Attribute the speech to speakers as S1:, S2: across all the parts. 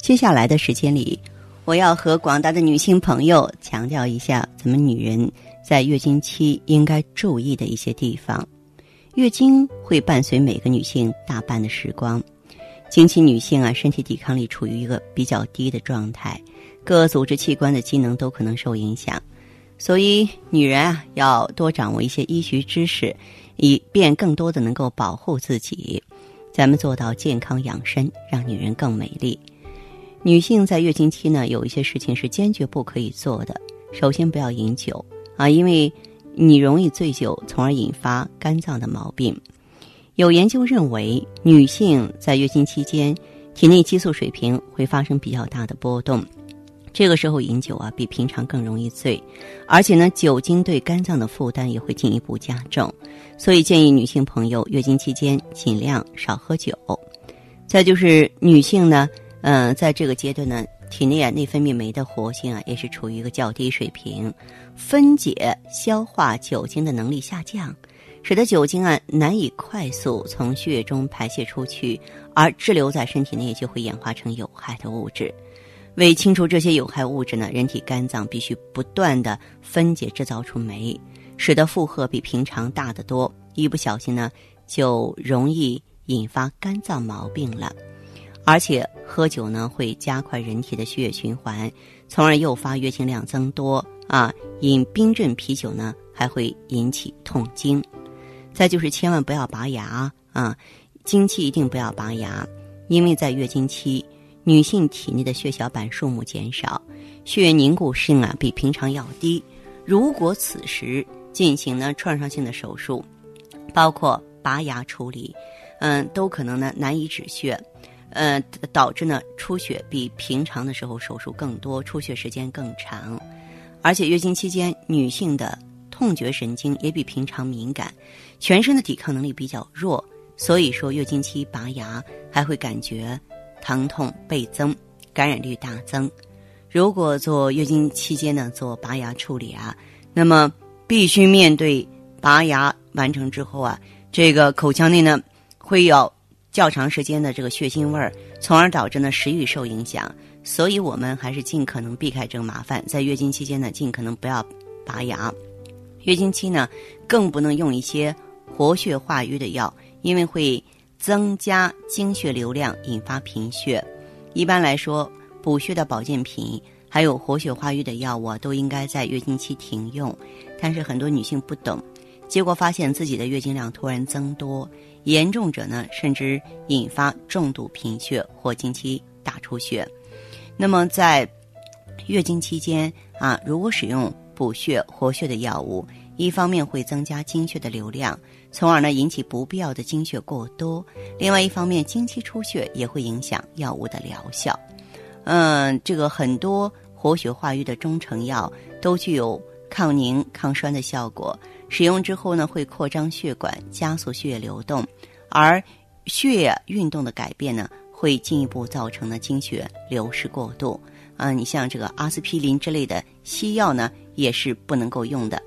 S1: 接下来的时间里，我要和广大的女性朋友强调一下，咱们女人在月经期应该注意的一些地方。月经会伴随每个女性大半的时光，经期女性啊，身体抵抗力处于一个比较低的状态，各组织器官的机能都可能受影响，所以女人啊要多掌握一些医学知识，以便更多的能够保护自己。咱们做到健康养生，让女人更美丽。女性在月经期呢，有一些事情是坚决不可以做的。首先，不要饮酒啊，因为。你容易醉酒，从而引发肝脏的毛病。有研究认为，女性在月经期间，体内激素水平会发生比较大的波动，这个时候饮酒啊，比平常更容易醉，而且呢，酒精对肝脏的负担也会进一步加重。所以建议女性朋友月经期间尽量少喝酒。再就是女性呢，嗯，在这个阶段呢。体内啊内分泌酶的活性啊也是处于一个较低水平，分解消化酒精的能力下降，使得酒精啊难以快速从血液中排泄出去，而滞留在身体内就会演化成有害的物质。为清除这些有害物质呢，人体肝脏必须不断的分解制造出酶，使得负荷比平常大得多，一不小心呢就容易引发肝脏毛病了。而且喝酒呢会加快人体的血液循环，从而诱发月经量增多啊。饮冰镇啤酒呢还会引起痛经。再就是千万不要拔牙啊，经期一定不要拔牙，因为在月经期，女性体内的血小板数目减少，血液凝固性啊比平常要低。如果此时进行呢创伤性的手术，包括拔牙处理，嗯，都可能呢难以止血。呃，导致呢出血比平常的时候手术更多，出血时间更长，而且月经期间女性的痛觉神经也比平常敏感，全身的抵抗能力比较弱，所以说月经期拔牙还会感觉疼痛倍增，感染率大增。如果做月经期间呢做拔牙处理啊，那么必须面对拔牙完成之后啊，这个口腔内呢会有。较长时间的这个血腥味儿，从而导致呢食欲受影响，所以我们还是尽可能避开这个麻烦。在月经期间呢，尽可能不要拔牙。月经期呢，更不能用一些活血化瘀的药，因为会增加经血流量，引发贫血。一般来说，补血的保健品还有活血化瘀的药物啊都应该在月经期停用。但是很多女性不懂，结果发现自己的月经量突然增多。严重者呢，甚至引发重度贫血或经期大出血。那么在月经期间啊，如果使用补血活血的药物，一方面会增加经血的流量，从而呢引起不必要的经血过多；另外一方面，经期出血也会影响药物的疗效。嗯，这个很多活血化瘀的中成药都具有抗凝抗栓的效果。使用之后呢，会扩张血管，加速血液流动，而血液运动的改变呢，会进一步造成呢经血流失过度。啊，你像这个阿司匹林之类的西药呢，也是不能够用的。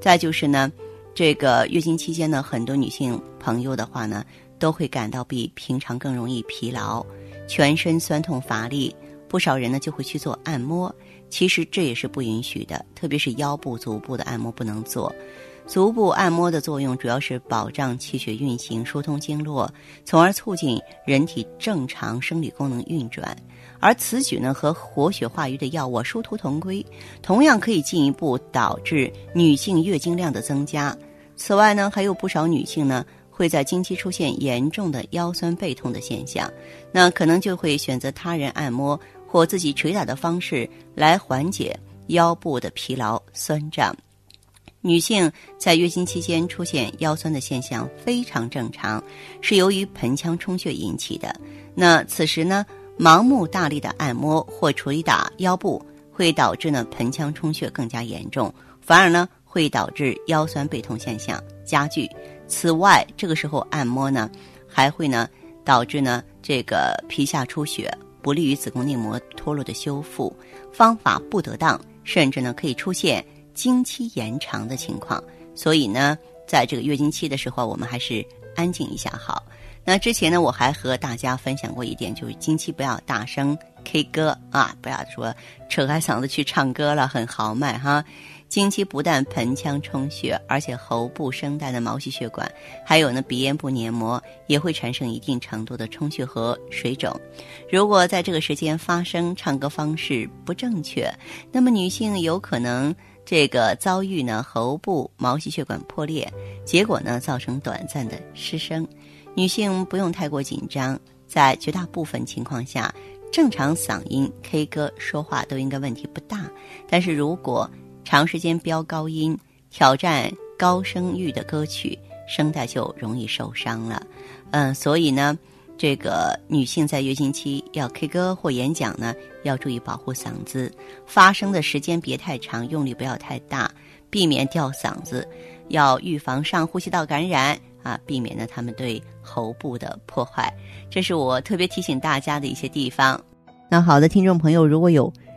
S1: 再就是呢，这个月经期间呢，很多女性朋友的话呢，都会感到比平常更容易疲劳，全身酸痛乏力，不少人呢就会去做按摩，其实这也是不允许的，特别是腰部、足部的按摩不能做。足部按摩的作用主要是保障气血运行、疏通经络，从而促进人体正常生理功能运转。而此举呢，和活血化瘀的药物殊途同归，同样可以进一步导致女性月经量的增加。此外呢，还有不少女性呢会在经期出现严重的腰酸背痛的现象，那可能就会选择他人按摩或自己捶打的方式来缓解腰部的疲劳酸胀。女性在月经期间出现腰酸的现象非常正常，是由于盆腔充血引起的。那此时呢，盲目大力的按摩或捶打腰部，会导致呢盆腔充血更加严重，反而呢会导致腰酸背痛现象加剧。此外，这个时候按摩呢，还会呢导致呢这个皮下出血，不利于子宫内膜脱落的修复。方法不得当，甚至呢可以出现经期延长的情况。所以呢，在这个月经期的时候，我们还是安静一下好。那之前呢，我还和大家分享过一点，就是经期不要大声 K 歌啊，不要说扯开嗓子去唱歌了，很豪迈哈。经期不但盆腔充血，而且喉部、声带的毛细血管，还有呢鼻咽部黏膜也会产生一定程度的充血和水肿。如果在这个时间发生唱歌方式不正确，那么女性有可能这个遭遇呢喉部毛细血管破裂，结果呢造成短暂的失声。女性不用太过紧张，在绝大部分情况下，正常嗓音 K 歌说话都应该问题不大。但是如果长时间飙高音、挑战高声域的歌曲，声带就容易受伤了。嗯，所以呢，这个女性在月经期要 K 歌或演讲呢，要注意保护嗓子，发声的时间别太长，用力不要太大，避免掉嗓子。要预防上呼吸道感染啊，避免呢他们对喉部的破坏。这是我特别提醒大家的一些地方。那好的，听众朋友，如果有。